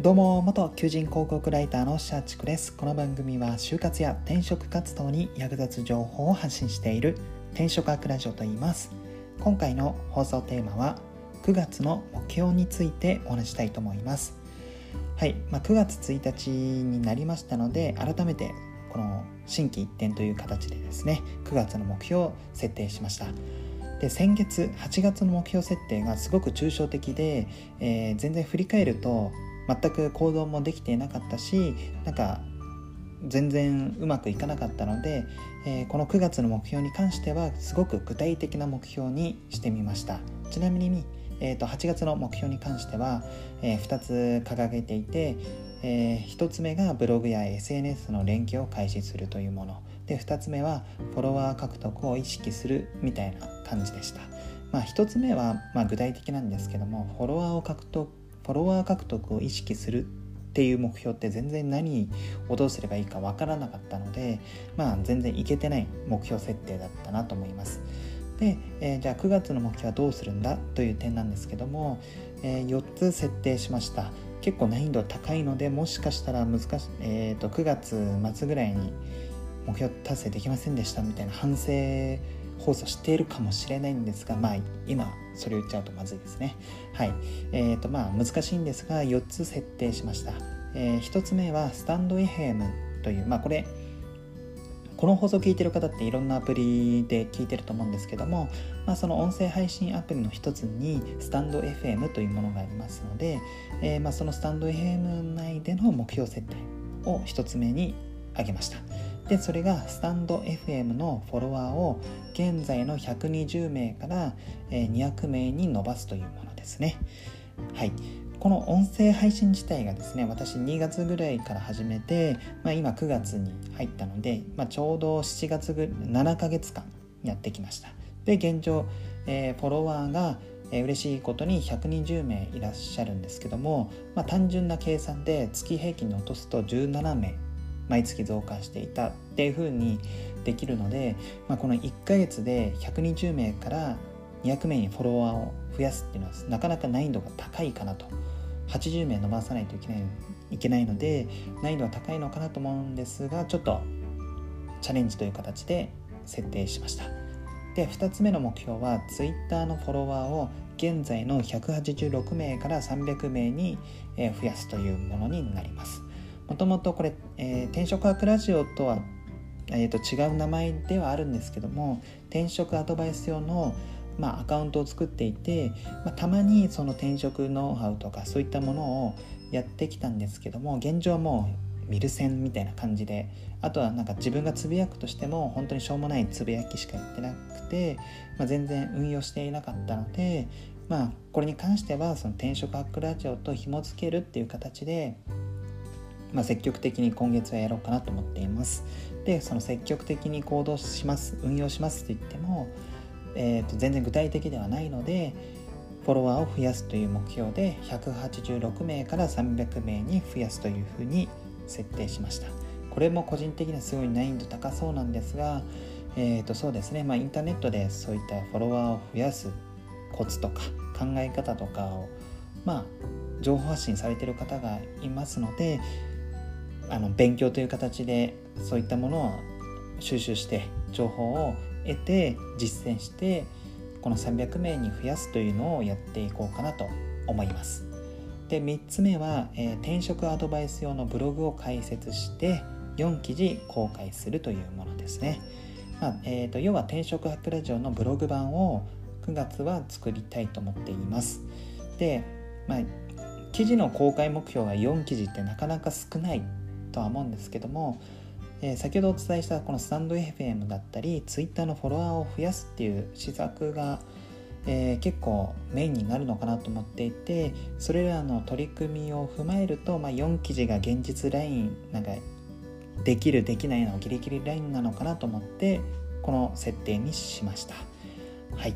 どうも元求人広告ライターのシャーチクです。この番組は就活や転職活動に役立つ情報を発信している転職アクラジオと言います。今回の放送テーマは9月の目標についてお話したいと思います。はい、まあ、9月1日になりましたので改めてこの新規一点という形でですね9月の目標を設定しました。で先月8月の目標設定がすごく抽象的で、えー、全然振り返ると全く行動もできていなかったしなんか全然うまくいかなかったので、えー、この9月の目標に関してはすごく具体的な目標にしてみましたちなみに、えー、と8月の目標に関しては、えー、2つ掲げていて、えー、1つ目がブログや SNS の連携を開始するというもので2つ目はフォロワー獲得を意識するみたいな感じでした。まあ、1つ目はま具体的なんですけどもフォロワーを獲得フォロワー獲得を意識するっていう目標って全然何をどうすればいいかわからなかったのでまあ全然いけてない目標設定だったなと思います。で、えー、じゃあ9月の目標はどうするんだという点なんですけども、えー、4つ設定しました結構難易度高いのでもしかしたら難し、えーと、9月末ぐらいに目標達成できませんでしたみたいな反省放送しているかもしれないんですがまあ今それ言っちゃうとまずいですね。はい。えーとまあ難しいんですが4つ設定しました、えー、1つ目はスタンド FM というまあこれこの放送を聞いてる方っていろんなアプリで聞いてると思うんですけども、まあ、その音声配信アプリの一つにスタンド FM というものがありますので、えー、まあそのスタンド FM 内での目標設定を一つ目に挙げました。でそれがスタンド FM のフォロワーを現在の120名から200名に伸ばすというものですね。はい。この音声配信自体がですね私2月ぐらいから始めて、まあ、今9月に入ったので、まあ、ちょうど7月ぐ7ヶ月間やってきました。で現状、えー、フォロワーがえー、嬉しいことに120名いらっしゃるんですけども、まあ、単純な計算で月平均に落とすと17名毎月増加していたっていうふうにできるので、まあ、この1ヶ月で120名から200名にフォロワーを増やすっていうのはなかなか難易度が高いかなと。80名伸ばさないといけないいけないので難易度は高いのかなと思うんですがちょっとチャレンジという形で設定しました。で2つ目の目標は Twitter のフォロワーを現在の186名から300名に増やすというものになります。もともとこれ、えー、転職アクラジオとは、えー、と違う名前ではあるんですけども転職アドバイス用のまあ、アカウントを作っていて、まあ、たまにその転職ノウハウとかそういったものをやってきたんですけども現状もう見る線みたいな感じであとはなんか自分がつぶやくとしても本当にしょうもないつぶやきしかやってなくて、まあ、全然運用していなかったのでまあこれに関してはその転職アックラジオと紐付けるっていう形でまあ、積極的に今月はやろうかなと思っています。で、その積極的に行動します、運用しますって言っても、えー、と全然具体的ではないので、フォロワーを増やすという目標で186名から300名に増やすというふうに設定しました。これも個人的にはすごい難易度高そうなんですが、えー、とそうですね、まあ、インターネットでそういったフォロワーを増やすコツとか考え方とかをまあ情報発信されてる方がいますのであの勉強という形でそういったものを収集して情報を得て実践してこの300名に増やすというのをやっていこうかなと思います。で3つ目は、えー、転職アドバイス用のブログを開設して4記事公開するというものですね。まあえーと、要は転職ハックラジオのブログ版を9月は作りたいと思っています。で、まあ、記事の公開目標が4記事ってなかなか少ないとは思うんですけども、えー、先ほどお伝えしたこのスタンド FM だったり Twitter のフォロワーを増やすっていう施策が、えー、結構メインになるのかなと思っていてそれらの取り組みを踏まえると、まあ、4記事が現実ラインなんかできるできないのギリギリラインなのかなと思ってこの設定にしました。はい。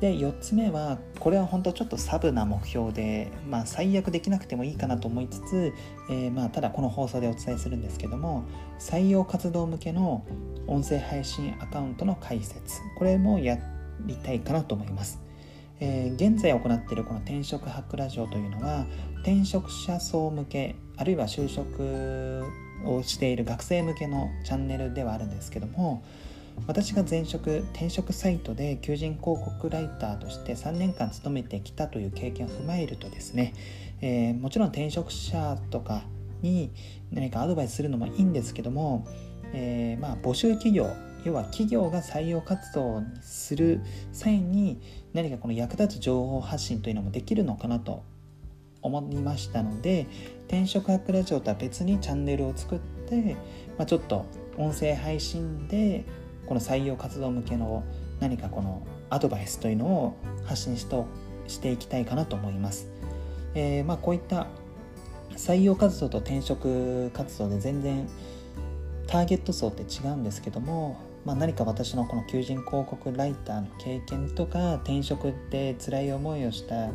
で4つ目はこれは本当ちょっとサブな目標で、まあ、最悪できなくてもいいかなと思いつつ、えー、まあただこの放送でお伝えするんですけども採用活動向けの音声配信アカウントの開設これもやりたいかなと思います、えー、現在行っているこの転職ハックラジオというのは転職者層向けあるいは就職をしている学生向けのチャンネルではあるんですけども私が前職転職サイトで求人広告ライターとして3年間勤めてきたという経験を踏まえるとですね、えー、もちろん転職者とかに何かアドバイスするのもいいんですけども、えー、まあ募集企業要は企業が採用活動にする際に何かこの役立つ情報発信というのもできるのかなと思いましたので転職ハックラジオとは別にチャンネルを作って、まあ、ちょっと音声配信でこの採用活動向けの何かこのアドバイスというのを発信しとしていきたいかなと思います。えー、まあ、こういった採用活動と転職活動で全然ターゲット層って違うんですけども、まあ、何か私のこの求人広告ライターの経験とか転職で辛い思いをした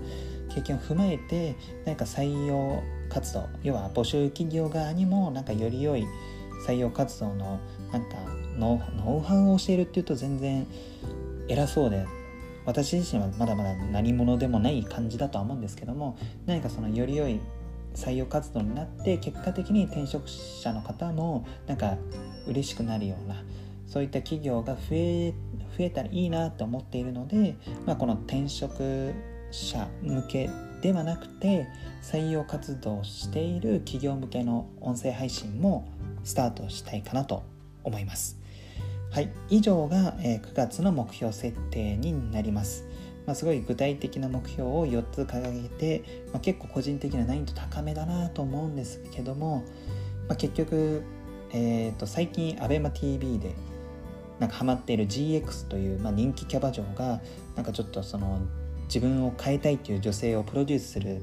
経験を踏まえて何か採用活動要は募集企業側にもなんかより良い採用活動のなんかノウハウを教えるっていうと全然偉そうで私自身はまだまだ何者でもない感じだとは思うんですけども何かそのより良い採用活動になって結果的に転職者の方もなんか嬉しくなるようなそういった企業が増え増えたらいいなと思っているので、まあ、この転職者向けではなくて採用活動をしている企業向けの音声配信もスタートしたいかなと思います。はい、以上が、え9月の目標設定になります。まあ、すごい具体的な目標を4つ掲げて、まあ、結構個人的な難易度高めだなと思うんですけども、まあ、結局、えー、と最近 ABEMATV でなんかハマっている GX という、まあ、人気キャバ嬢がなんかちょっとその自分を変えたいっていう女性をプロデュースする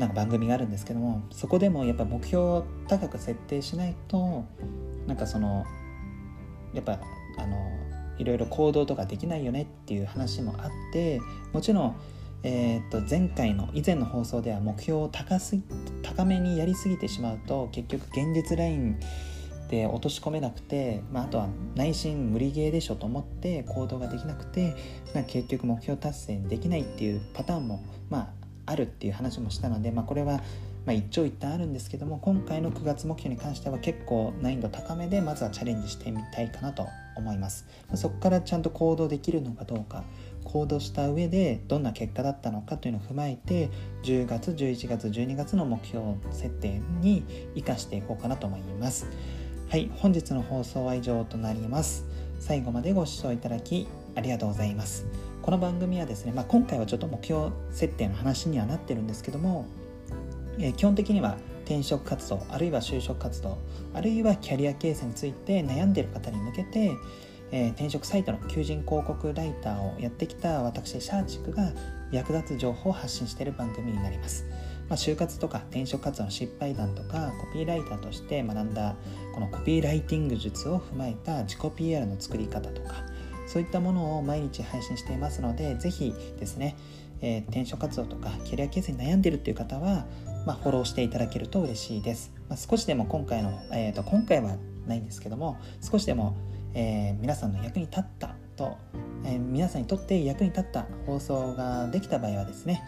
なんか番組があるんですけどもそこでもやっぱ目標を高く設定しないとなんかそのやっぱあのいろいろ行動とかできないよねっていう話もあってもちろん、えー、と前回の以前の放送では目標を高す高めにやりすぎてしまうと結局現実ラインで落とし込めなくて、まあ、あとは内心無理ゲーでしょと思って行動ができなくて、まあ、結局目標達成できないっていうパターンも、まあ、あるっていう話もしたので、まあ、これはまあ、一長一短あるんですけども今回の9月目標に関しては結構難易度高めでまずはチャレンジしてみたいかなと思います。そこからちゃんと行動できるのかどうか行動した上でどんな結果だったのかというのを踏まえて10月11月12月の目標設定に生かしていこうかなと思います。はい本日の放送は以上となります。最後までご視聴いただきありがとうございます。この番組はですね、まあ、今回はちょっと目標設定の話にはなってるんですけども、え、基本的には転職活動あるいは就職活動あるいはキャリア形成について悩んでいる方に向けて、え、転職サイトの求人広告ライターをやってきた私シャーチクが役立つ情報を発信している番組になります、まあ、就活とか転職活動の失敗談とかコピーライターとして学んだこのコピーライティング術を踏まえた自己 PR の作り方とかそういったものを毎日配信していますのでぜひですね、えー、転職活動とかキャリア形成に悩んでいるという方はまあ、フォローしていただけると嬉しいです。まあ、少しでも今回の、えーと、今回はないんですけども少しでも、えー、皆さんの役に立ったと、えー、皆さんにとって役に立った放送ができた場合はですね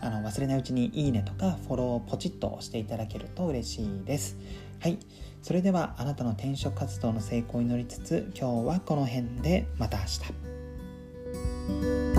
あの忘れないうちにいいねとかフォローをポチッと押していただけると嬉しいです。はい。それではあなたの転職活動の成功を祈りつつ今日はこの辺でまた明日。